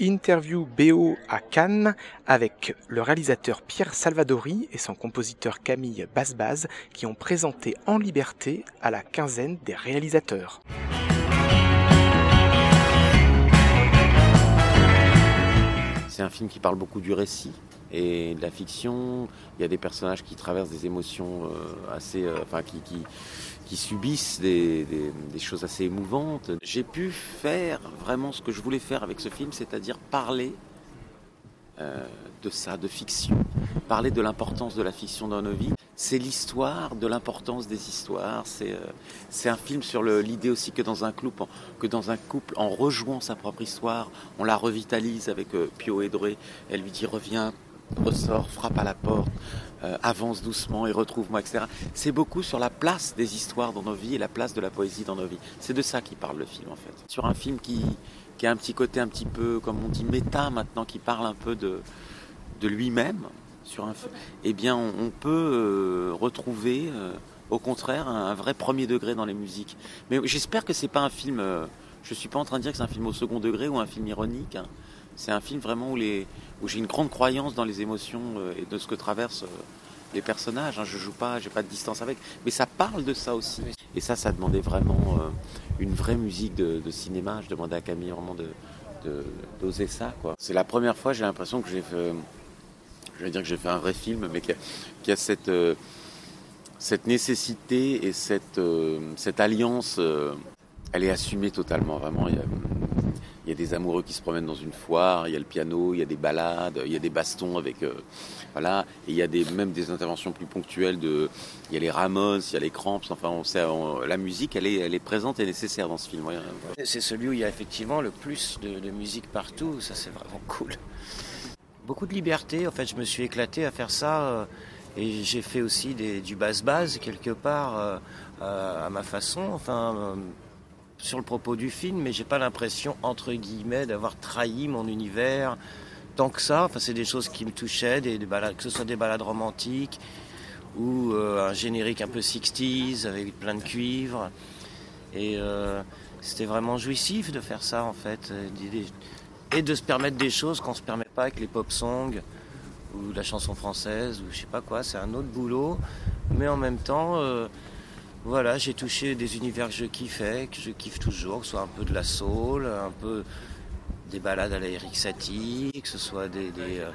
Interview BO à Cannes avec le réalisateur Pierre Salvadori et son compositeur Camille Basbaz qui ont présenté En Liberté à la quinzaine des réalisateurs. C'est un film qui parle beaucoup du récit et de la fiction. Il y a des personnages qui traversent des émotions euh, assez, euh, enfin qui, qui, qui subissent des, choses assez émouvantes. J'ai pu faire vraiment ce que je voulais faire avec ce film, c'est-à-dire parler euh, de ça, de fiction, parler de l'importance de la fiction dans nos vies. C'est l'histoire de l'importance des histoires. C'est euh, un film sur l'idée aussi que dans un couple, que en rejouant sa propre histoire, on la revitalise avec euh, Pio Edré. Elle lui dit reviens, ressort, frappe à la porte, euh, avance doucement et retrouve-moi, etc. C'est beaucoup sur la place des histoires dans nos vies et la place de la poésie dans nos vies. C'est de ça qui parle le film en fait. Sur un film qui, qui a un petit côté un petit peu, comme on dit, méta maintenant, qui parle un peu de, de lui-même, sur un, eh bien on, peut euh, retrouver euh, au contraire un, vrai premier degré dans les musiques. Mais j'espère que c'est pas un film. je suis pas en train de dire que c'est un film au second degré ou un film ironique. Hein. C'est un film vraiment où, les, où j'ai une grande croyance dans les émotions euh, et de ce que traversent euh, les personnages. Hein. Je joue pas, j'ai pas de distance avec, mais ça parle de ça aussi. Et ça, ça demandait vraiment euh, une vraie musique de, cinéma. Je demandais à Camille vraiment de, d'oser ça. Quoi. C'est la première fois, j'ai l'impression que j'ai fait, je vais dire que j'ai fait un vrai film, mais qu'il y a, cette, cette nécessité et cette, cette alliance, elle est assumée totalement, vraiment. Il y a, il y a des amoureux qui se promènent dans une foire, il y a le piano, il y a des balades, il y a des bastons avec euh, voilà, et il y a des, même des interventions plus ponctuelles de, il y a les Ramones, il y a les Cramps, enfin la musique elle est, elle est présente et nécessaire dans ce film. C'est celui où il y a effectivement le plus de, musique partout, ça c'est vraiment cool. Beaucoup de liberté, en fait je me suis éclaté à faire ça. Euh, et j'ai fait aussi des, du basse-base quelque part euh, à ma façon. Enfin, sur le propos du film, mais j'ai pas l'impression, entre guillemets, d'avoir trahi mon univers tant que ça. Enfin, c'est des choses qui me touchaient, que ce soit des balades romantiques ou euh, un générique un peu 60s avec plein de cuivre. Et euh, c'était vraiment jouissif de faire ça, en fait. Et de se permettre des choses qu'on se permet pas avec les pop songs ou la chanson française ou je sais pas quoi. C'est un autre boulot, mais en même temps. Euh, voilà, j'ai touché des univers que je kiffais, que je kiffe toujours, que ce soit un peu de la soul, un peu des balades à la que ce soit des, des, euh,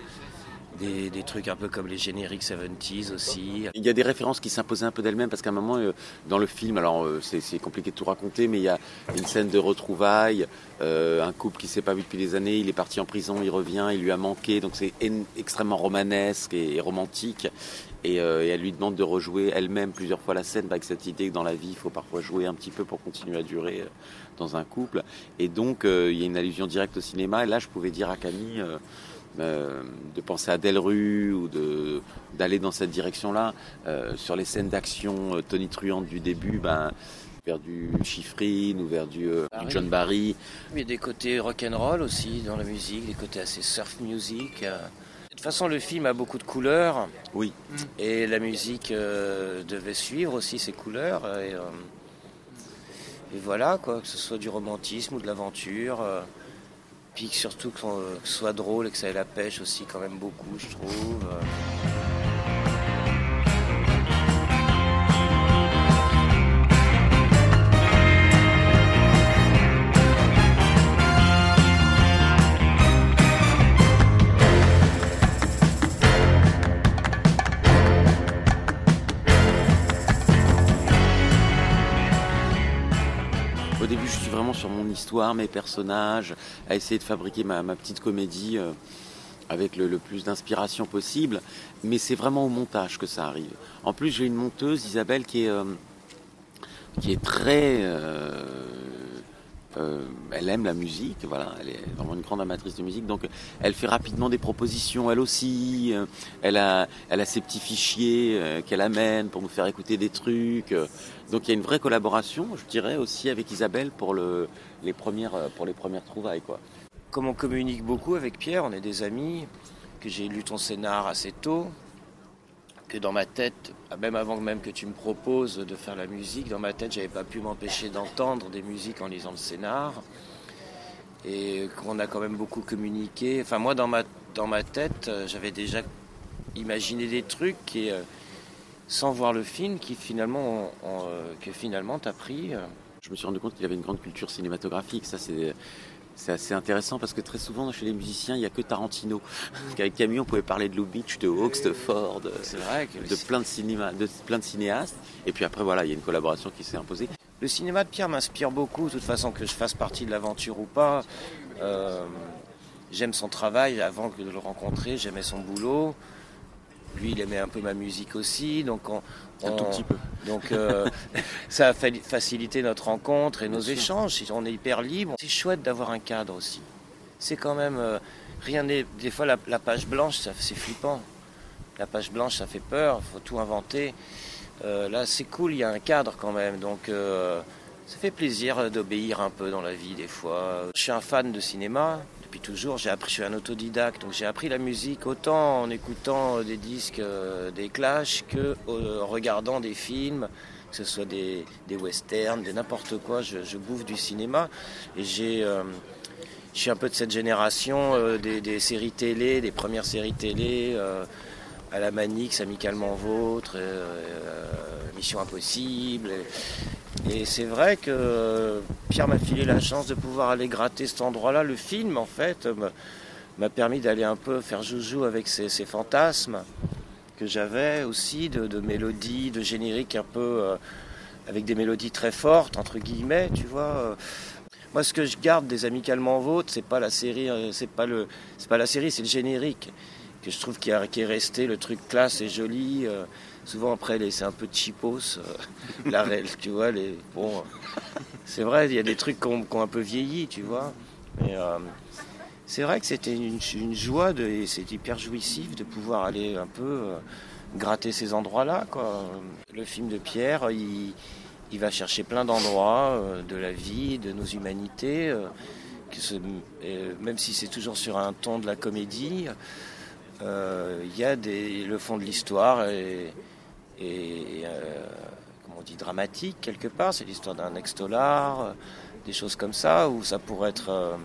des, trucs un peu comme les génériques 70s aussi. Il y a des références qui s'imposaient un peu d'elles-mêmes parce qu'à un moment, euh, dans le film, alors euh, c'est compliqué de tout raconter, mais il y a une scène de retrouvailles, euh, un couple qui s'est pas vu depuis des années, il est parti en prison, il revient, il lui a manqué, donc c'est extrêmement romanesque et, romantique. Et, elle lui demande de rejouer elle-même plusieurs fois la scène avec cette idée que dans la vie, il faut parfois jouer un petit peu pour continuer à durer dans un couple. Et donc, il y a une allusion directe au cinéma. Et là, je pouvais dire à Camille euh, de penser à Delru ou de d'aller dans cette direction-là. Euh, sur les scènes d'action euh, tonitruantes du début, ben, vers du Chiffrine ou vers du, John Barry. Il y a des côtés rock'n'roll aussi dans la musique, des côtés assez surf music. De toute façon, le film a beaucoup de couleurs. Oui. Et la musique devait suivre aussi ces couleurs. Et, et, voilà, quoi, que ce soit du romantisme ou de l'aventure. Puis surtout que ce soit drôle et que ça ait la pêche aussi quand même beaucoup, je trouve. Sur mon histoire, mes personnages, à essayer de fabriquer ma, petite comédie euh, avec le, plus d'inspiration possible. Mais c'est vraiment au montage que ça arrive. En plus, j'ai une monteuse, Isabelle, qui est, euh, qui est très euh, elle aime la musique, voilà, elle est vraiment une grande amatrice de musique, donc elle fait rapidement des propositions, elle aussi. Euh, elle a, ses petits fichiers euh, qu'elle amène pour nous faire écouter des trucs. donc il y a une vraie collaboration, je dirais aussi avec Isabelle pour le, les premières, pour les premières trouvailles. Comme on communique beaucoup avec Pierre, on est des amis, que j'ai lu ton scénar assez tôt, dans ma tête, même avant même que tu me proposes de faire la musique, dans ma tête, j'avais pas pu m'empêcher d'entendre des musiques en lisant le scénar. et qu'on a quand même beaucoup communiqué. Enfin, moi, dans ma, dans ma tête, euh, j'avais déjà imaginé des trucs et sans voir le film qui finalement, que finalement t'as pris. Je me suis rendu compte qu'il avait une grande culture cinématographique. Ça, c'est c'est assez intéressant parce que très souvent chez les musiciens, il n'y a que Tarantino. Avec Camille, on pouvait parler de Lubitsch, de Hawks, de Ford, vrai de, plein de, cinéma, de plein de cinéastes. Et puis après, voilà, il y a une collaboration qui s'est imposée. Le cinéma de Pierre m'inspire beaucoup, de toute façon, que je fasse partie de l'aventure ou pas. Euh, j'aime son travail avant de le rencontrer, j'aimais son boulot. Lui, il aimait un peu ma musique aussi, donc on, un tout petit peu. Donc euh, ça a facilité notre rencontre et nos échanges. On est hyper libre. C'est chouette d'avoir un cadre aussi. C'est quand même euh, rien n'est. Des fois la, page blanche, c'est flippant. La page blanche, ça fait peur. Il faut tout inventer. Euh, là, c'est cool. Il y a un cadre quand même. Donc ça fait plaisir d'obéir un peu dans la vie des fois. Je suis un fan de cinéma toujours. J'ai appris, je suis un autodidacte, donc j'ai appris la musique autant en écoutant des disques, euh, des clashs, que euh, en regardant des films, que ce soit des, westerns, des n'importe quoi. Je, bouffe du cinéma et j'ai euh, je suis un peu de cette génération des, séries télé, des premières séries télé, à la Manix, Amicalement Vôtre, Mission Impossible. Et c'est vrai que Pierre m'a filé la chance de pouvoir aller gratter cet endroit-là. Le film, en fait, m'a permis d'aller un peu faire joujou avec ces, fantasmes que j'avais aussi, de, mélodies, de génériques un peu euh, avec des mélodies très fortes, entre guillemets, tu vois. Moi, ce que je garde des Amicalement Vôtres, c'est pas la série, euh, c'est pas le, c'est pas la série, c'est le générique que je trouve qui, est resté, le truc classe et joli. Euh, souvent après c'est un peu cheapos, euh, la tu vois. Les, bon, c'est vrai, il y a des trucs qui ont, un peu vieilli, tu vois. Mais euh, c'est vrai que c'était une, joie de, c'est hyper jouissif de pouvoir aller un peu gratter ces endroits-là. Quoi. Le film de Pierre, il, va chercher plein d'endroits de la vie, de nos humanités. même si c'est toujours sur un ton de la comédie, euh, il y a le fond de l'histoire et, et euh, on dit, dramatique quelque part. C'est l'histoire d'un ex-dollar, euh, des choses comme ça, où ça pourrait être.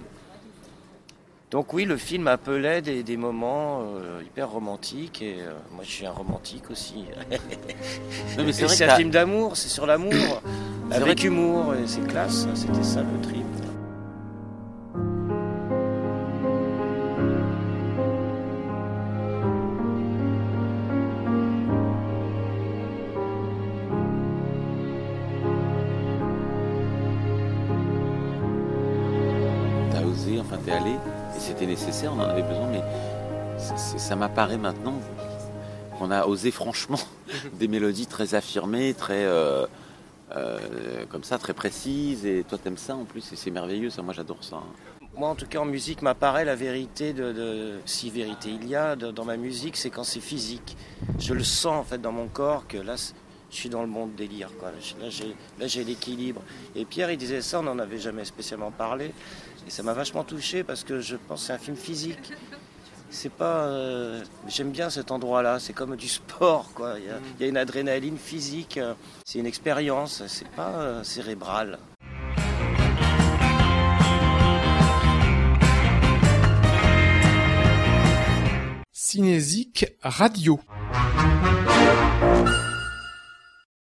Donc oui, le film appelait des, des moments hyper romantiques et moi je suis un romantique aussi. c'est un film d'amour, c'est sur l'amour, avec humour et c'est classe, c'était ça le trip. nécessaire, on en avait besoin, mais ça m'apparaît maintenant qu'on a osé franchement des mélodies très affirmées, très euh, euh, comme ça, très précises. Et toi, t'aimes ça en plus, et c'est merveilleux. Ça, moi, j'adore ça. Moi, en tout cas, en musique, m'apparaît la vérité de, si vérité il y a dans ma musique, c'est quand c'est physique. Je le sens en fait dans mon corps que là, je suis dans le monde délire. Quoi. Là, j'ai l'équilibre. Et Pierre, il disait ça, on n'en avait jamais spécialement parlé. Et ça m'a vachement touché parce que je pense que c'est un film physique. C'est pas. Euh, j'aime bien cet endroit-là. C'est comme du sport, quoi. Il y, a, une adrénaline physique. C'est une expérience. C'est pas euh, cérébral. Cinésique Radio.